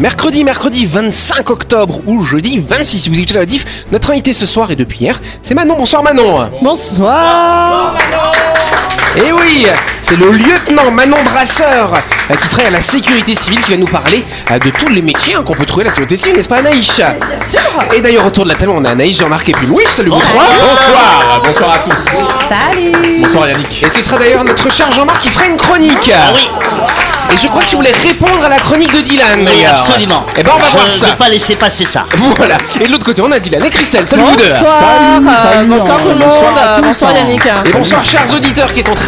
Mercredi, mercredi 25 octobre ou jeudi 26 si vous écoutez la diff. Notre invité ce soir et depuis hier, c'est Manon. Bonsoir Manon. Bonsoir. Et oui, c'est le lieutenant Manon Brasseur euh, qui travaille à la sécurité civile qui va nous parler euh, de tous les métiers hein, qu'on peut trouver à la sécurité civile, n'est-ce pas Anaïs? Bien sûr. Et d'ailleurs autour de la table on a Anaïs, Jean-Marc et puis Louis, salut vous trois Bonsoir, bonsoir à tous. Salut. Bonsoir Yannick. Et ce sera d'ailleurs notre cher Jean-Marc qui fera une chronique Ah oui, Et je crois que tu voulais répondre à la chronique de Dylan oui, d'ailleurs absolument. Et ben on va Je voir ne ça vais pas laisser passer ça. Voilà Et de l'autre côté on a Dylan et Christelle, salut vous deux Bonsoir. Euh, bonsoir tout le monde. Bonsoir Yannick. Et bonsoir chers auditeurs qui est en train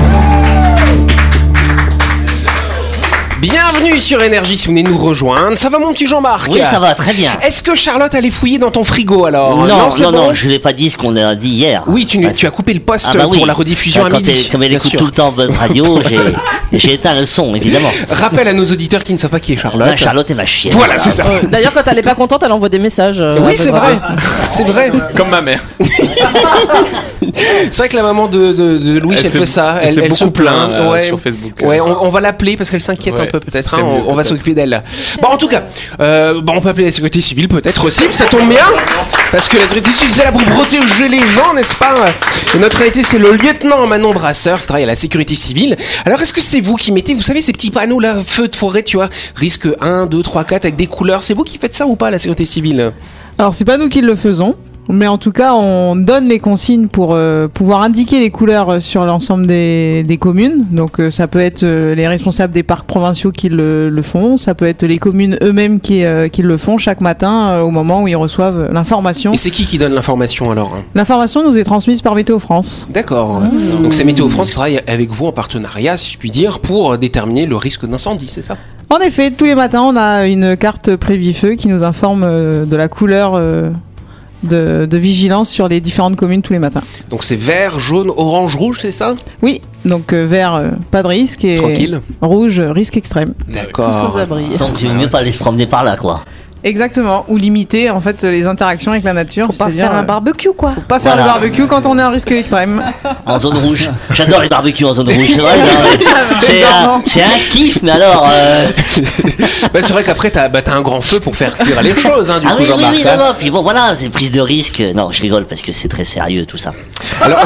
Bienvenue sur Énergie si vous venez nous rejoindre. Ça va mon petit Jean-Marc Oui, ça va très bien. Est-ce que Charlotte allait fouiller dans ton frigo alors Non, non, non, bon je l'ai pas dit ce qu'on a dit hier. Oui, tu, tu as coupé le poste Ah bah oui. pour la rediffusion Bah, à midi. Comme elle écoute sûr. tout le temps Buzz Radio, j'ai- éteint le son, évidemment. Rappel à nos auditeurs qui ne savent pas qui est Charlotte. Charlotte est ma chienne. Voilà, c'est ça. D'ailleurs, quand elle est pas contente, elle envoie des messages. euh, Oui, c'est vrai. C'est vrai. Comme ma mère. C'est vrai que la maman de, de, de Louis, elle, fait ça. elle Elle, s'est elle se beaucoup plaint. euh, ouais. sur Facebook. Ouais, on, on va l'appeler parce qu'elle s'inquiète un peu peut-être. hein. On, va s'occuper d'elle. Bon, en tout cas, euh, bon, on peut appeler la sécurité civile peut-être aussi. Ça tombe bien parce que la sécurité civile, c'est là pour protéger les gens, n'est-ce pas? Et notre invité, c'est le lieutenant Manon Brasseur qui travaille à la sécurité civile. Alors, est-ce que c'est vous qui mettez, vous savez, ces petits panneaux là, feu de forêt, tu vois, risque 1, 2, 3, 4 avec des couleurs. C'est vous qui faites ça ou pas, la sécurité civile? Alors c'est pas nous qui le faisons, mais en tout cas on donne les consignes pour euh, pouvoir indiquer les couleurs euh, sur l'ensemble des, des communes. Donc euh, ça peut être euh, les responsables des parcs provinciaux qui le, le font, ça peut être les communes eux-mêmes qui, euh, qui le font chaque matin euh, au moment où ils reçoivent l'information. Et c'est qui qui donne l'information alors? Hein L'information nous est transmise par Météo France. D'accord. Donc c'est Météo France qui travaille avec vous en partenariat, si je puis dire, pour déterminer le risque d'incendie, c'est ça? En effet, tous les matins on a une carte Prévifeu qui nous informe euh, de la couleur euh, de, de vigilance sur les différentes communes tous les matins. Donc c'est vert, jaune, orange, rouge, c'est ça? Oui, donc euh, vert, euh, pas de risque et Tranquille. rouge, risque extrême. D'accord. vaut mieux pas aller se promener par là, quoi. Exactement, ou limiter en fait les interactions avec la nature. Faut pas faire un euh, barbecue, quoi. Faut pas faire Voilà. le barbecue quand on est en risque extrême. En zone rouge. J'adore les barbecues en zone rouge, c'est vrai. non, mais C'est un, un kiff, mais alors. euh, Bah, c'est vrai qu'après t'as bah, t'as un grand feu pour faire cuire les choses, hein, du Ah coup oui, oui, oui, hein. non, non, puis bon, voilà, c'est prise de risque. Non, je rigole parce que c'est très sérieux tout ça. Alors,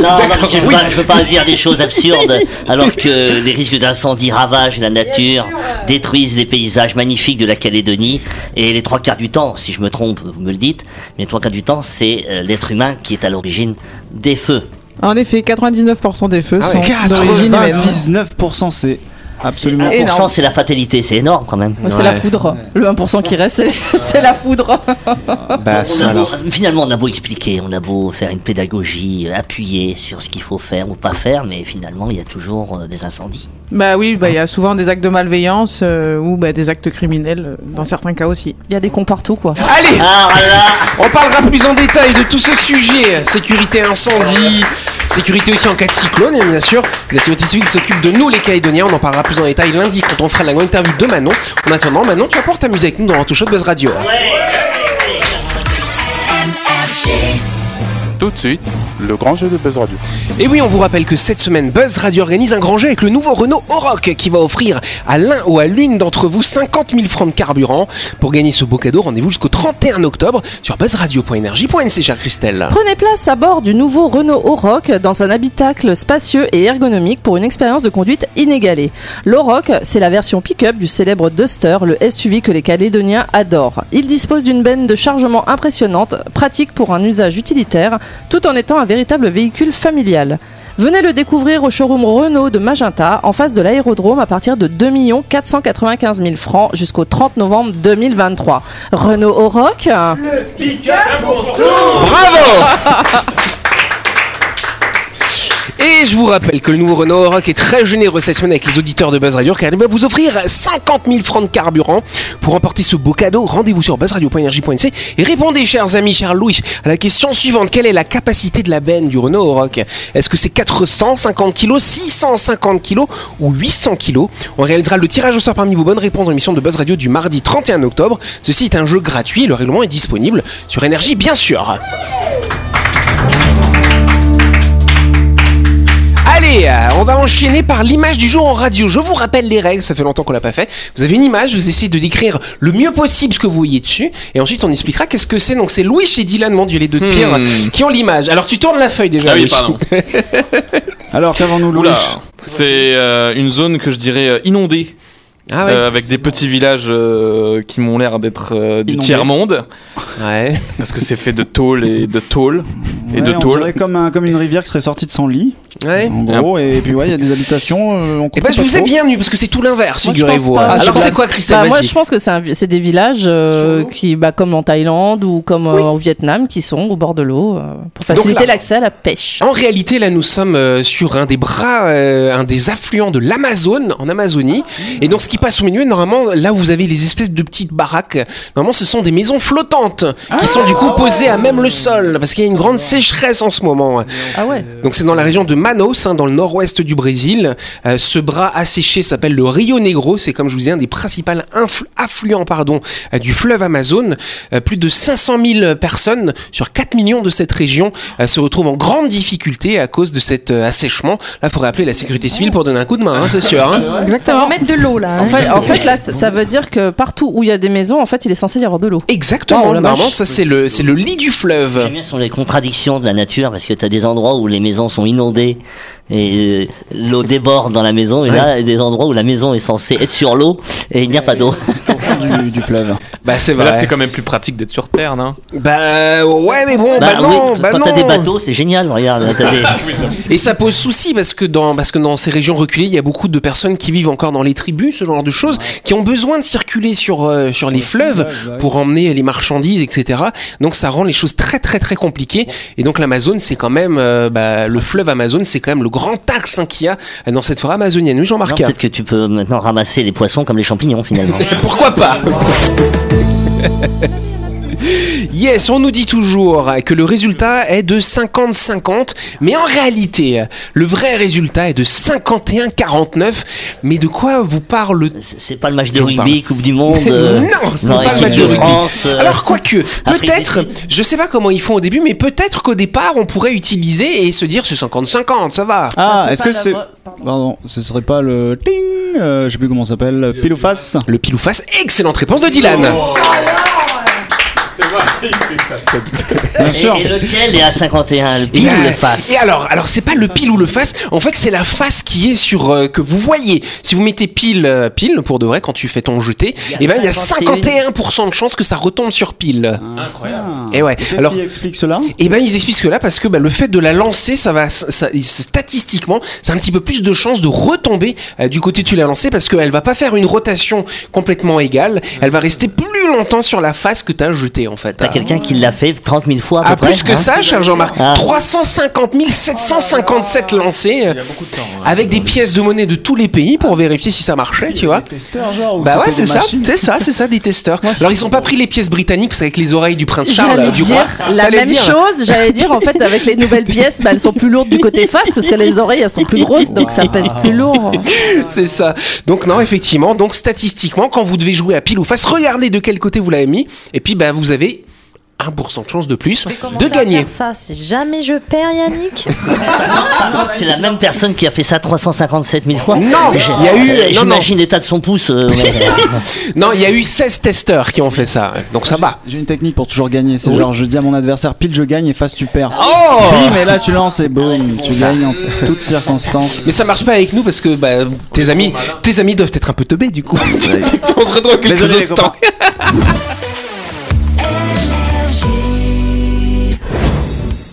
Non, je pas, je veux pas dire des choses absurdes alors que les risques d'incendie ravagent la nature, détruisent les paysages magnifiques de la Calédonie et les trois quarts du temps, si je me trompe, vous me le dites, mais les trois quarts du temps, c'est euh, l'être humain qui est à l'origine des feux. En effet, 99% des feux Ah ouais, sont d'origine humaine. 99%, c'est absolument. 1%, Énorme. c'est la fatalité, c'est énorme quand même. C'est la foudre. Le 1% qui reste, c'est- la foudre. bah On ça a beau- alors. finalement, on a beau expliquer, on a beau faire une pédagogie, euh, appuyer sur ce qu'il faut faire ou pas faire, mais finalement, il y a toujours euh, des incendies. Bah oui, bah, il y a souvent des actes de malveillance euh, ou bah, des actes criminels dans certains cas aussi. Il y a des cons partout, quoi. Allez, Ah là on parlera plus en détail de tout ce sujet. Sécurité incendie, sécurité aussi en cas de cyclone, et bien sûr. La sécurité civile s'occupe de nous, les Calédoniens. On en parlera plus en détail lundi quand on fera la grande interview de Manon. En attendant, Manon, tu vas pouvoir t'amuser avec nous dans Rantou Show de Buzz Radio. Tout de suite, le grand jeu de Buzz Radio. Et oui, on vous rappelle que cette semaine, Buzz Radio organise un grand jeu avec le nouveau Renault Oroch qui va offrir à l'un ou à l'une d'entre vous 50 000 francs de carburant. Pour gagner ce beau cadeau, rendez-vous jusqu'au 31 octobre sur buzzradio.energie.nc, chère Christelle. Prenez place à bord du nouveau Renault Oroch dans un habitacle spacieux et ergonomique pour une expérience de conduite inégalée. L'Oroch, c'est la version pick-up du célèbre Duster, le SUV que les Calédoniens adorent. Il dispose d'une benne de chargement impressionnante, pratique pour un usage utilitaire, tout en étant un véritable véhicule familial. Venez le découvrir au showroom Renault de Magenta, en face de l'aérodrome, à partir de 2 495 000 francs jusqu'au 30 novembre 2023. Renault Oroch Bravo Et je vous rappelle que le nouveau Renault Oroch est très généreux cette semaine avec les auditeurs de Buzz Radio car il va vous offrir 50 000 francs de carburant. Pour emporter ce beau cadeau, rendez-vous sur buzzradio.energie.nc et répondez, chers amis, cher Louis, à la question suivante. Quelle est la capacité de la benne du Renault Oroch Est-ce que c'est 450 kg, 650 kg ou 800 kg On réalisera le tirage au sort parmi vos bonnes réponses dans l'émission de Buzz Radio du mardi 31 octobre. Ceci est un jeu gratuit, le règlement est disponible sur Énergie bien sûr. Allez, euh, on va enchaîner par l'image du jour en radio. Je vous rappelle les règles, ça fait longtemps qu'on l'a pas fait. Vous avez une image, vous essayez de décrire le mieux possible ce que vous voyez dessus, et ensuite on expliquera qu'est-ce que c'est. Donc c'est Louis et Dylan, mon dieu, les deux de pire, Hmm. qui ont l'image. Alors tu tournes la feuille déjà, Ah oui, Louis. pardon. Alors, qu'avons-nous, Louis? C'est euh, une zone que je dirais euh, inondée, Ah ouais. euh, avec des petits villages euh, qui m'ont l'air d'être euh, du tiers monde, Ouais. parce que c'est fait de tôle et de tôle et de on tôle. dirait comme, un, comme une rivière qui serait sortie de son lit, Ouais. en gros. Et puis, ouais, il y a des habitations. euh, on Et comprend ben je pas vous ai trop. bien eu parce que c'est tout l'inverse, Moi, je figurez-vous. pense pas. Alors Ah, c'est bah, quoi, Christelle Bah, moi, Vas-y. je pense que c'est un vi- c'est des villages euh, qui, bah, comme en Thaïlande ou comme euh, au Vietnam, qui sont au bord de l'eau euh, pour faciliter là- l'accès à la pêche. En réalité, là, nous sommes euh, sur un des bras, euh, un des affluents de l'Amazone, en Amazonie. Et donc, ce qui passe au milieu, normalement, là où vous avez les espèces de petites baraques, normalement, ce sont des maisons flottantes qui sont du coup posées à même le sol, parce qu'il y a une grande sécheresse en ce moment. Ah ouais. Donc, c'est dans la région de Manaus, hein, dans le nord-ouest du Brésil. Euh, ce bras asséché s'appelle le Rio Negro. C'est, comme je vous disais, un des principaux affluents, pardon, euh, du fleuve Amazone. Euh, plus de 500 000 personnes sur 4 millions de cette région euh, se retrouvent en grande difficulté à cause de cet euh, assèchement. Là, il faudrait appeler la sécurité civile pour donner un coup de main, hein, c'est sûr. hein. Exactement. mettre de l'eau là. En hein. fait, en fait, là, ça veut dire que partout où il y a des maisons, en fait, il est censé y avoir de l'eau. Exactement. Oh, Normalement, ça c'est le c'est le lit du fleuve. J'aime bien sont les contradictions de la nature parce que tu as des endroits où les maisons sont inondées et euh, l'eau déborde dans la maison et là il y a des endroits où la maison est censée être sur l'eau et il n'y a pas d'eau. Au fond du, du fleuve. Bah c'est là, c'est quand même plus pratique d'être sur Terre, non? Bah ouais, mais bon, bah, Bah non, oui, bah quand non. t'as des bateaux c'est génial, regarde. des- Et ça pose souci parce que dans parce que dans ces régions reculées, il y a beaucoup de personnes qui vivent encore dans les tribus, ce genre de choses, qui ont besoin de circuler sur euh, sur les fleuves pour emmener les marchandises, etc. Donc ça rend les choses très très très compliquées. Et donc l'Amazone, c'est quand même euh, bah, le fleuve Amazone, c'est quand même le grand axe hein, qu'il y a dans cette forêt amazonienne. Oui, Jean-Marc. Peut-être que tu peux maintenant ramasser les poissons comme les champignons finalement. Pourquoi pas? Yes, on nous dit toujours que le résultat est de 50-50, mais en réalité, le vrai résultat est de 51-49. Mais de quoi vous parle C'est pas le match de rugby, Coupe du Monde. euh, Non, ce non, n'est pas le match de de rugby. France. euh, Alors quoique, peut-être, je sais pas comment ils font au début, mais peut-être qu'au départ on pourrait utiliser et se dire c'est 50-50, ça va. Ah, c'est est-ce que c'est. pardon. Ce serait pas le. Ting euh, Je sais plus comment ça s'appelle. Pile ou face Le pile ou face, excellente réponse de Dylan. Bien sûr. Et, et lequel est à 51 Le pile ou le face? et alors, alors c'est pas le pile ou le face. En fait, c'est la face qui est sur euh, que vous voyez. Si vous mettez pile, euh, pile pour de vrai quand tu fais ton jeté, Il y a et ben il y a 51. 51% de chances que ça retombe sur pile. Incroyable. Et ouais. Qu'est-ce Alors, qui explique cela? Et ben ils expliquent que là parce que bah, le fait de la lancer, ça va, ça, statistiquement, c'est un petit peu plus de chances de retomber euh, du côté où tu l'as lancée parce qu'elle va pas faire une rotation complètement égale. Elle va rester plus longtemps sur la face que t'as jeté en fait. Quelqu'un qui l'a fait 30 000 fois à peu Ah, près plus que hein ça, cher Jean-Marc. Ah. 350 757 lancés. euh, Avec des pièces de monnaie de tous les pays pour vérifier si ça marchait, tu vois. Testeurs, genre Bah ouais, c'est des ça, c'est ça, c'est ça, des testeurs. Alors ils ont pas pris les pièces britanniques parce qu'avec les oreilles du prince Charles, euh, du roi. la même dire. chose. J'allais dire en fait avec les nouvelles pièces, bah, elles sont plus lourdes du côté face parce que les oreilles elles sont plus grosses, donc ça pèse plus lourd. C'est ça. Donc non, effectivement, donc statistiquement, quand vous devez jouer à pile ou face, regardez de quel côté vous l'avez mis, et puis bah vous avez 1% de chance de plus de gagner. ça, si jamais je perds Yannick. C'est la même personne qui a fait ça 357 000 fois. Non, il y a eu- non, J'imagine l'état de son pouce. euh, ouais. Non, il y a eu 16 testeurs qui ont fait ça, donc ça va. J'ai une technique pour toujours gagner. C'est genre, je dis à mon adversaire, pile je gagne et face tu perds. Oh Oui, mais là tu lances et boum, tu gagnes en toutes circonstances. Mais ça marche pas avec nous parce que bah, tes amis, tes amis doivent être un peu teubés du coup. On se retrouve quelques Désolé, les instants.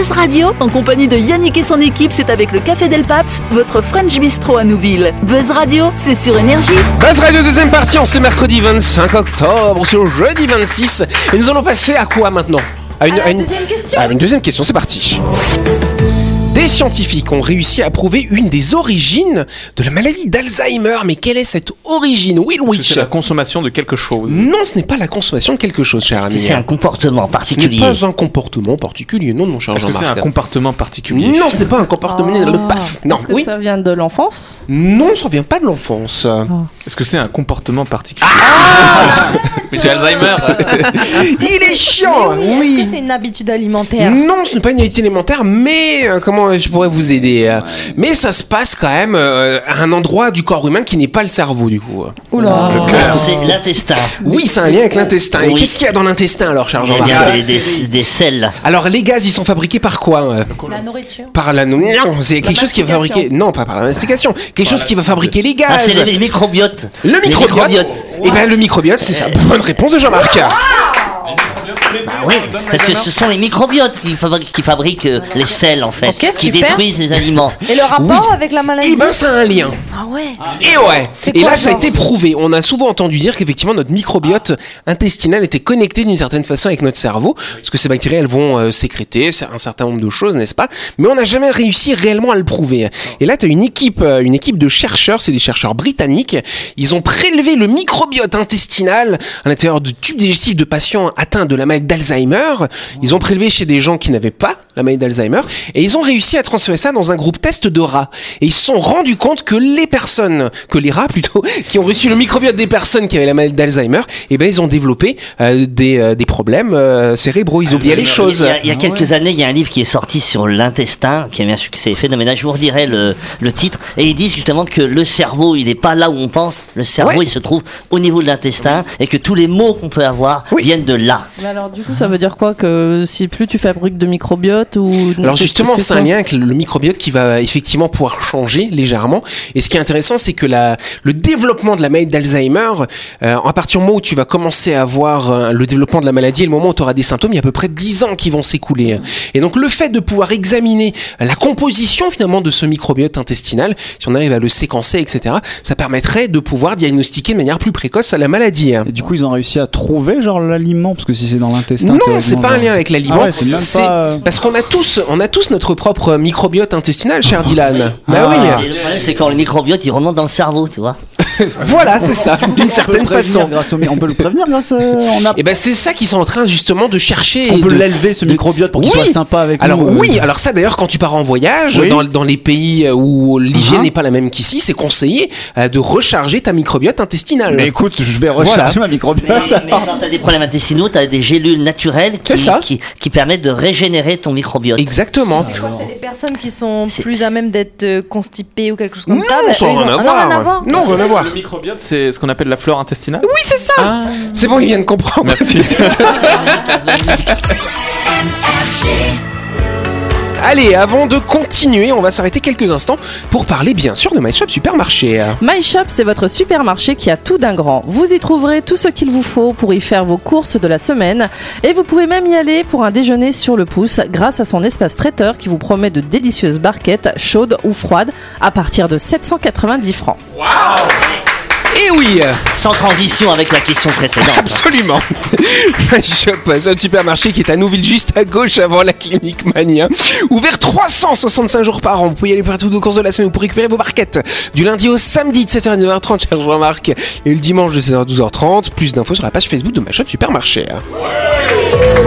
Buzz Radio, en compagnie de Yannick et son équipe, c'est avec le Café Del Paps, votre French Bistro à Nouville. Buzz Radio, c'est sur Énergie. Buzz Radio deuxième partie en ce mercredi 25 octobre, sur jeudi 26. Et nous allons passer à quoi maintenant? À une, à une- deuxième question. à une deuxième question, c'est parti. Des scientifiques ont réussi à prouver une des origines de la maladie d'Alzheimer. Mais quelle est cette origine? Will Est-ce que Witch C'est la consommation de quelque chose. Non, ce n'est pas la consommation de quelque chose, cher ami. C'est un comportement Ce n'est particulier. pas un comportement particulier, non, mon cher Est-ce que c'est un comportement particulier? Non, ce n'est pas un comportement. Paf. Non, Est-ce que oui. ça vient de l'enfance? Non, ça vient pas de l'enfance. Est-ce que c'est un comportement particulier? Ah Mais J'ai Alzheimer. Il est chiant. Oui, Est-ce que c'est une habitude alimentaire? Non, ce n'est pas une unité élémentaire, mais euh, comment je pourrais vous aider euh, Mais ça se passe quand même euh, à un endroit du corps humain qui n'est pas le cerveau, du coup. Oula. Le cœur. C'est l'intestin. Oui, c'est un lien avec l'intestin. Et Oui. qu'est-ce qu'il y a dans l'intestin alors, cher Il y a Jean-Marc des, des, des sels. Alors, les gaz, ils sont fabriqués par quoi euh La nourriture. Par la non, c'est quelque chose qui va mastication. fabriquer. Non, pas par la mastication. Quelque chose qui va fabriquer les Ah, gaz. c'est les microbiotes. Le Les microbiote. Et ben le microbiote, c'est ça. Bonne réponse de Jean-Marc. Oui, parce que ce sont les microbiotes qui fabriquent, qui fabriquent euh, les sels en fait, Ok, qui super. détruisent les aliments. Et le rapport avec la maladie Eh ben, ça a un lien. Ah ouais. Et ouais. Et quoi, là, ça a été prouvé. On a souvent entendu dire qu'effectivement notre microbiote intestinal était connecté d'une certaine façon avec notre cerveau, parce que ces bactéries, elles vont euh, sécréter un certain nombre de choses, n'est-ce pas? Mais on n'a jamais réussi réellement à le prouver. Et là, tu as une équipe, euh, une équipe de chercheurs, c'est des chercheurs britanniques. Ils ont prélevé le microbiote intestinal à l'intérieur de tubes digestifs de patients atteints de la maladie d'Alzheimer. Ils ont prélevé chez des gens qui n'avaient pas la maladie d'Alzheimer et ils ont réussi à transférer ça dans un groupe test de rats. Et ils se sont rendus compte que les personnes, que les rats plutôt, qui ont reçu le microbiote des personnes qui avaient la maladie d'Alzheimer, eh ben ils ont développé euh, des, euh, des problèmes euh, cérébraux. Ils oubliaient les choses. Il y a, il y a quelques années, il y a un livre qui est sorti sur l'intestin, qui a eu un succès phénoménal. Je vous redirai le, le titre. Et ils disent justement que le cerveau, il n'est pas là où on pense. Le cerveau, Ouais. il se trouve au niveau de l'intestin et que tous les maux qu'on peut avoir Oui. viennent de là. Mais alors, du coup, ça veut dire quoi Que si plus tu fabriques de microbiote ou. Alors justement, c'est un lien avec le microbiote qui va effectivement pouvoir changer légèrement. Et ce qui est intéressant, c'est que la, le développement de la maladie d'Alzheimer, euh, à partir du moment où tu vas commencer à avoir euh, le développement de la maladie et le moment où tu auras des symptômes, il y a à peu près 10 ans qui vont s'écouler. Et donc le fait de pouvoir examiner la composition finalement de ce microbiote intestinal, si on arrive à le séquencer, etc., ça permettrait de pouvoir diagnostiquer de manière plus précoce la maladie. Et du coup, ils ont réussi à trouver genre l'aliment? Parce que si c'est dans l'intestin. Non, c'est pas un lien avec l'aliment. Ah ouais, c'est pas. euh, parce qu'on a tous, on a tous notre propre microbiote intestinal, cher Dylan. Bah oui. Ah. Et le problème, c'est quand le microbiote, il remonte dans le cerveau, tu vois. Voilà, c'est ça, d'une on certaine façon. grâce au On peut le prévenir grâce. à- On a. Et ben c'est ça qu'ils sont en train justement de chercher. On peut de- l'élever ce de- microbiote pour qu'il Oui. soit sympa avec Alors nous. euh. oui, alors ça d'ailleurs quand tu pars en voyage Oui. dans, dans les pays où l'hygiène Uh-huh. n'est pas la même qu'ici, c'est conseillé euh, de recharger ta microbiote intestinale. Mais écoute, je vais recharger ma Mais, microbiote. mais quand t'as des problèmes intestinaux, t'as des gélules naturelles C'est qui, ça. qui, qui permettent de régénérer ton microbiote. Exactement. C'est quoi C'est les personnes qui sont plus à même d'être euh, constipées ou quelque chose comme Non, ça bah, ça n'a ils rien ont- Ah, voir. rien à voir. Non, rien à voir. Le microbiote, c'est ce qu'on appelle la flore intestinale Oui, c'est ça. Ah, C'est bon, ils viennent comprendre. merci. Allez, avant de continuer, on va s'arrêter quelques instants pour parler bien sûr de My Shop Supermarché. My Shop, c'est votre supermarché qui a tout d'un grand. Vous y trouverez tout ce qu'il vous faut pour y faire vos courses de la semaine. Et vous pouvez même y aller pour un déjeuner sur le pouce grâce à son espace traiteur qui vous promet de délicieuses barquettes, chaudes ou froides, à partir de 790 francs. Et oui, Sans transition avec la question précédente. absolument. My Shop, c'est un supermarché qui est à Nouville, juste à gauche avant la clinique Mania. Ouvert 365 jours par an. Vous pouvez y aller partout aux courses de la semaine pour récupérer vos barquettes. Du lundi au samedi de 7h à 9h30, cher Jean-Marc. Et le dimanche de 7h à 12h30. Plus d'infos sur la page Facebook de My Shop Supermarché.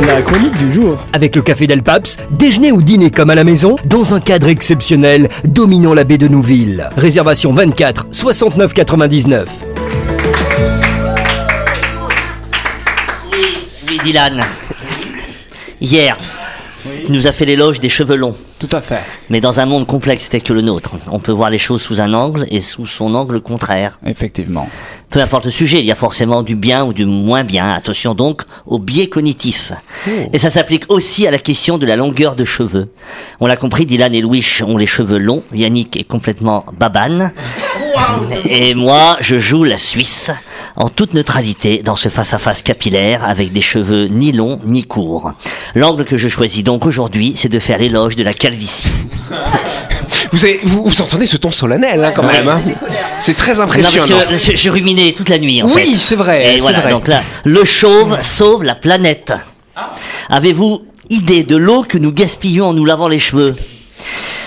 La chronique du jour. Avec le Café Del Paps, déjeuner ou dîner comme à la maison, dans un cadre exceptionnel, dominant la baie de Nouville. Réservation 24 69 99. Oui, oui, Dylan. Hier, tu nous a fait l'éloge des cheveux longs. Tout à fait. Mais dans un monde complexe tel que le nôtre, on peut voir les choses sous un angle et sous son angle contraire. Effectivement. Peu importe le sujet, il y a forcément du bien ou du moins bien. Attention donc au biais cognitif. Et ça s'applique aussi à la question de la longueur de cheveux. On l'a compris, Dylan et Louis ont les cheveux longs. Yannick est complètement babane. Et moi, je joue la Suisse en toute neutralité dans ce face-à-face capillaire avec des cheveux ni longs ni courts. L'angle que je choisis donc aujourd'hui, c'est de faire l'éloge de la calvitie. Vous, avez- vous, vous entendez ce ton solennel hein, quand même. hein. C'est très Non, impressionnant. parce que j'ai- j'ai ruminé toute la nuit en fait. Oui, c'est vrai, Et c'est voilà, vrai. donc là, le chauve sauve la planète. Avez-vous idée de l'eau que nous gaspillons en nous lavant les cheveux?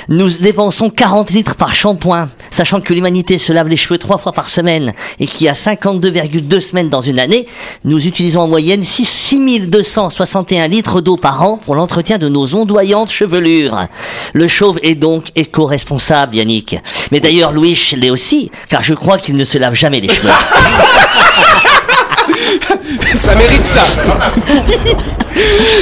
Nous dépensons 40 litres par shampoing, sachant que l'humanité se lave les cheveux trois fois par semaine et qu'il y a 52,2 semaines dans une année, nous utilisons en moyenne 6 6261 litres d'eau par an pour l'entretien de nos ondoyantes chevelures. Le chauve est donc éco-responsable, Yannick. Mais d'ailleurs, Louis l'est aussi, car je crois qu'il ne se lave jamais les cheveux. Ça mérite ça.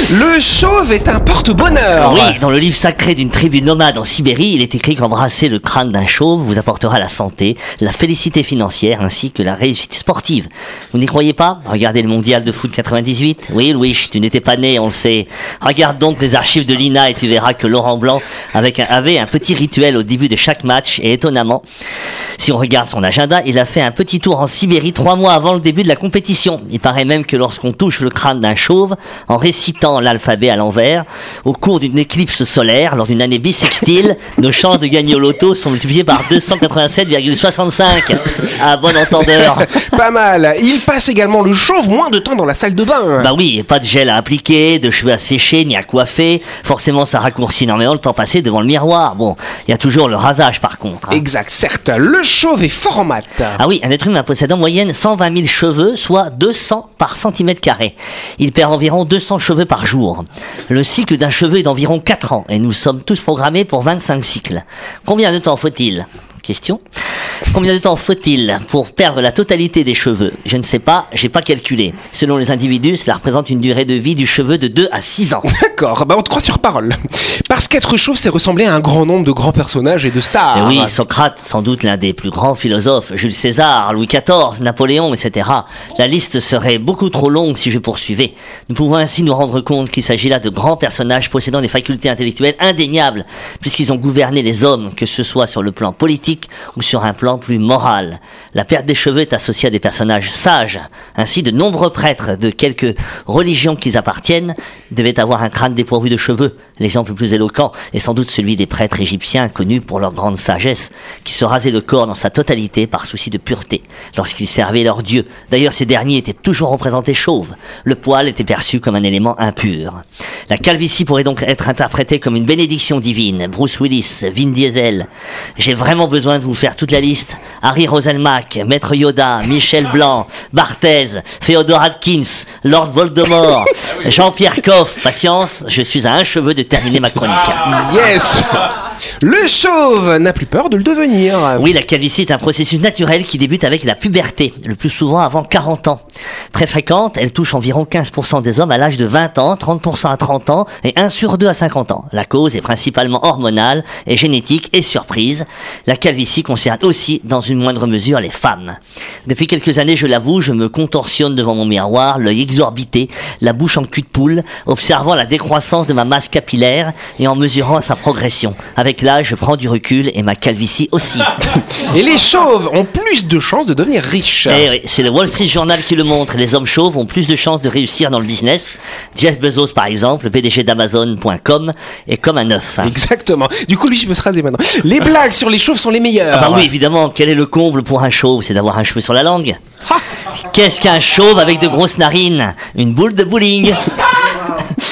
Le chauve est un porte-bonheur. Oui, dans le livre sacré d'une tribu nomade en Sibérie, il est écrit qu'embrasser le crâne d'un chauve vous apportera la santé, la félicité financière ainsi que la réussite sportive. Vous n'y croyez pas? Regardez le mondial de foot 98. Oui, Louis, tu n'étais pas né, on le sait. Regarde donc les archives de l'INA et tu verras que Laurent Blanc avec un- avait un petit rituel au début de chaque match et étonnamment, si on regarde son agenda, il a fait un petit tour en Sibérie trois mois avant le début de la compétition. Il paraît même que lorsqu'on touche le crâne d'un chauve, en récitant l'alphabet à l'envers, au cours d'une éclipse solaire, lors d'une année bissextile, nos chances de gagner au loto sont multipliées par 287,65. À bon entendeur. Pas mal. Il passe également le chauve moins de temps dans la salle de bain. Bah oui, pas de gel à appliquer, de cheveux à sécher, ni à coiffer. Forcément, ça raccourcit énormément le temps passé devant le miroir. Bon, il y a toujours le rasage par contre. hein. Exact, certes. Le chauve est fort en maths. Ah oui, un être humain possède en moyenne 120 000 cheveux, soit 200 par centimètre carré. Il perd environ 200 cheveux par jour. Le cycle d'un cheveu est d'environ 4 ans et nous sommes tous programmés pour 25 cycles. Combien de temps faut-il? Question. Combien de temps faut-il pour perdre la totalité des cheveux? Je ne sais pas, j'ai pas calculé. Selon les individus, cela représente une durée de vie du cheveu de 2 à 6 ans. D'accord, bah on te croit sur parole. Parce qu'être chauve, c'est ressembler à un grand nombre de grands personnages et de stars. Et Eh oui, Socrate, sans doute l'un des plus grands philosophes, Jules César, Louis XIV, Napoléon, etc. La liste serait beaucoup trop longue si je poursuivais. Nous pouvons ainsi nous rendre compte qu'il s'agit là de grands personnages possédant des facultés intellectuelles indéniables, puisqu'ils ont gouverné les hommes, que ce soit sur le plan politique ou sur un plan plus moral. La perte des cheveux est associée à des personnages sages. Ainsi, de nombreux prêtres de quelque religion qu'ils appartiennent devaient avoir un crâne dépourvu de cheveux. L'exemple le plus éloquent est sans doute celui des prêtres égyptiens connus pour leur grande sagesse, qui se rasaient le corps dans sa totalité par souci de pureté lorsqu'ils servaient leur dieu. D'ailleurs, ces derniers étaient toujours représentés chauves. Le poil était perçu comme un élément impur. La calvitie pourrait donc être interprétée comme une bénédiction divine. Bruce Willis, Vin Diesel. J'ai vraiment besoin de vous faire toute la liste. Harry Roselmack, Maître Yoda, Michel Blanc, Barthez, Theodore Atkins, Lord Voldemort, Jean-Pierre Coff. Patience, je suis à un cheveu de terminer ma chronique. Yes Le chauve n'a plus peur de le devenir. Oui, la calvitie est un processus naturel qui débute avec la puberté, le plus souvent avant 40 ans. Très fréquente, elle touche environ 15% des hommes à l'âge de 20 ans, 30% à 30 ans et 1 sur 2 à 50 ans. La cause est principalement hormonale et génétique et surprise. La calvitie concerne aussi, dans une moindre mesure, les femmes. Depuis quelques années, je l'avoue, je me contorsionne devant mon miroir, l'œil exorbité, la bouche en cul de poule, observant la décroissance de ma masse capillaire et en mesurant sa progression. Avec l'âge, je prends du recul et ma calvitie aussi. Et les chauves ont plus de chances de devenir riches. Eh oui, c'est le Wall Street Journal qui le montre. Les hommes chauves ont plus de chances de réussir dans le business. Jeff Bezos, par exemple, le PDG d'Amazon.com, est comme un œuf. Exactement. Du coup, lui, je peux se raser maintenant. Les blagues sur les chauves sont les meilleures. Ah bah oui, évidemment, quel est le comble pour un chauve? C'est d'avoir un cheveu sur la langue. Qu'est-ce qu'un chauve avec de grosses narines? Une boule de bowling.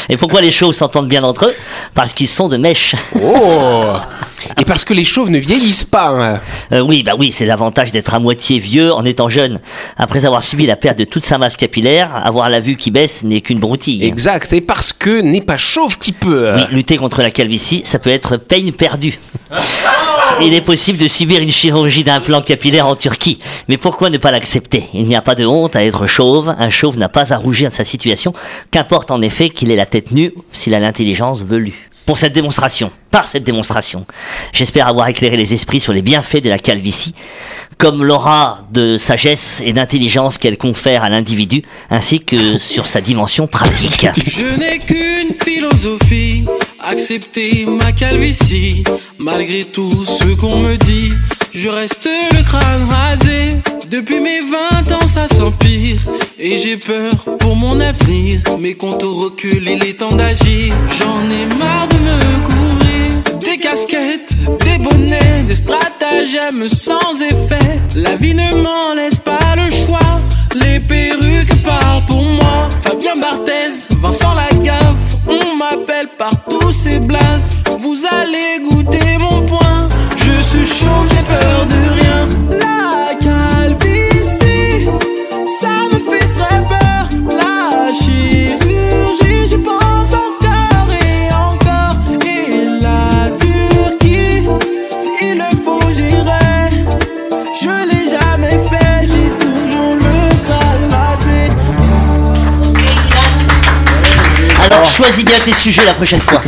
Et pourquoi les chauves s'entendent bien entre eux? Parce qu'ils sont de mèche. Oh Et parce que les chauves ne vieillissent pas. hein. Euh, oui, bah oui, c'est l'avantage d'être à moitié vieux en étant jeune. Après avoir subi la perte de toute sa masse capillaire, avoir la vue qui baisse n'est qu'une broutille. Exact. Et parce que n'est pas chauve qui peut. Oui, lutter contre la calvitie, ça peut être peine perdue. Il est possible de subir une chirurgie d'implant capillaire en Turquie, mais pourquoi ne pas l'accepter? Il n'y a pas de honte à être chauve, un chauve n'a pas à rougir de sa situation, qu'importe en effet qu'il ait la tête nue s'il a l'intelligence velue. Pour cette démonstration, par cette démonstration, j'espère avoir éclairé les esprits sur les bienfaits de la calvitie, comme l'aura de sagesse et d'intelligence qu'elle confère à l'individu, ainsi que sur sa dimension pratique. Je n'ai qu'une philosophie, accepter ma calvitie. Malgré tout ce qu'on me dit, je reste le crâne rasé Depuis mes 20 ans, ça s'empire. Et j'ai peur pour mon avenir. Mes comptes au recul, il est temps d'agir. J'en ai marre de me couvrir. Des casquettes, des bonnets, des stratagèmes sans effet. La vie ne m'en laisse pas le choix. Les perruques parlent pour moi. Fabien Barthez, Vincent Lagaffe. Choisis bien tes sujets la prochaine fois.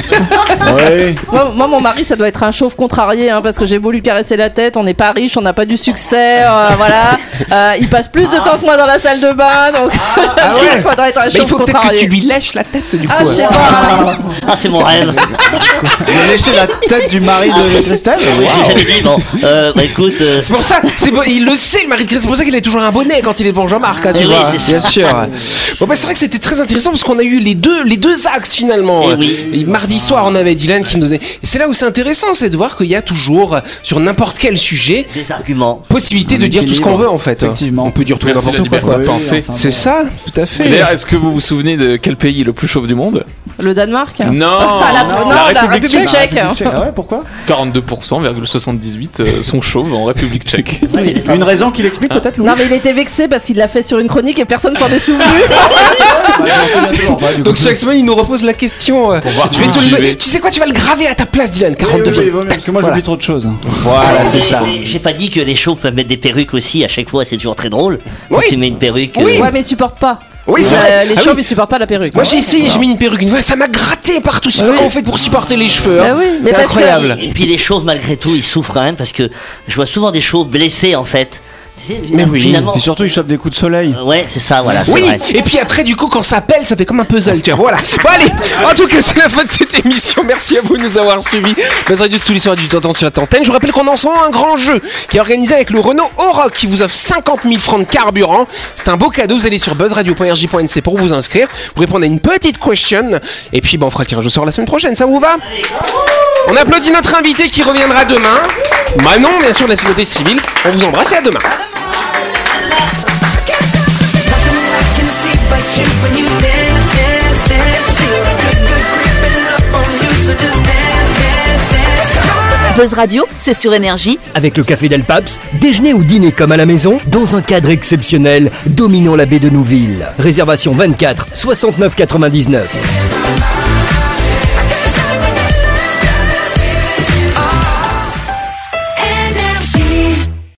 Moi, moi, mon mari, ça doit être un chauve contrarié, hein, parce que j'ai beau lui caresser la tête, on n'est pas riche, on n'a pas du succès, euh, voilà. Euh, il passe plus de temps que moi dans la salle de bain, donc Ah ouais. ça doit être un Mais il faut peut-être que tu lui lèches la tête du coup. Ah, je sais pas. Ah, c'est mon rêve. J'ai léché la tête du mari de Christelle Oui, j'ai jamais dit. Bon, euh, bah écoute. euh, C'est pour ça, c'est bon, il le sait, le mari de Chris, c'est pour ça qu'il a toujours un bonnet quand il est devant Jean-Marc, hein, tu Eh oui, vois. bien sûr. Bon, bah, c'est vrai que c'était très intéressant parce qu'on a eu les deux, les deux axes finalement. Eh oui. Et mardi soir, on avait Dylan qui nous donnait. Et c'est là où c'est intéressant, c'est de voir qu'il y a toujours, sur n'importe quel sujet, des arguments. possibilité de dire tout ce qu'on veut en fait. Effectivement. On peut dire tout et n'importe quoi. liberté quoi. de penser. C'est ça, tout à fait. D'ailleurs, est-ce que vous vous souvenez de quel pays est le plus chauve du monde Le Danemark Non, Ah, la, non, la République tchèque. Ah ouais, pourquoi 42,78% euh, sont chauves en République tchèque. Une raison qui l'explique peut-être, Louis Non, mais il était vexé parce qu'il l'a fait sur une chronique et personne s'en est souvenu. Donc chaque semaine, il nous la question. euh, voir je si vais vous te le- suivez. Tu sais quoi, tu vas le graver à ta place, Dylan. 42 Oui, oui, oui, parce que moi Voilà. j'oublie trop de choses. Voilà, c'est ça. J'ai pas dit que les chauves peuvent mettre des perruques aussi. À chaque fois, c'est toujours très drôle. Quand tu mets une perruque. Oui. euh, Ouais, mais ils supportent pas. Oui, c'est Euh, vrai. Les Ah chauves, oui. ils supportent pas la perruque. Moi j'ai essayé, j'ai mis une perruque une fois, ça m'a gratté partout. Je sais pas comment on fait pour supporter les cheveux. hein. Bah oui, c'est que- incroyable. Et puis les chauves, malgré tout, ils souffrent quand même parce que je vois souvent des chauves blessés en fait. Sais, Mais oui. finalement. Et surtout, il chope des coups de soleil. Euh, Ouais, c'est ça, voilà, c'est Oui, vrai. et puis après, du coup, quand ça pèle, ça fait comme un puzzle, tu vois. Voilà. Bon, allez, en tout cas, c'est la fin de cette émission. Merci à vous de nous avoir suivis. Buzz Radio, c'est tous les soirs du temps sur cette antenne. Je vous rappelle qu'on en sort un grand jeu qui est organisé avec le Renault Oroch qui vous offre 50 000 francs de carburant. C'est un beau cadeau. Vous allez sur buzzradio.rj.nc pour vous inscrire. Vous répondez à une petite question. Et puis, ben, on fera le tirage au sort la semaine prochaine. Ça vous va? On applaudit notre invité qui reviendra demain. Manon, bien sûr, de la sécurité civile. On vous embrasse et à demain. Buzz Radio, c'est sur énergie. Avec le Café Del Paps, déjeuner ou dîner comme à la maison, dans un cadre exceptionnel, dominant la baie de Nouville. Réservation 24 69 99.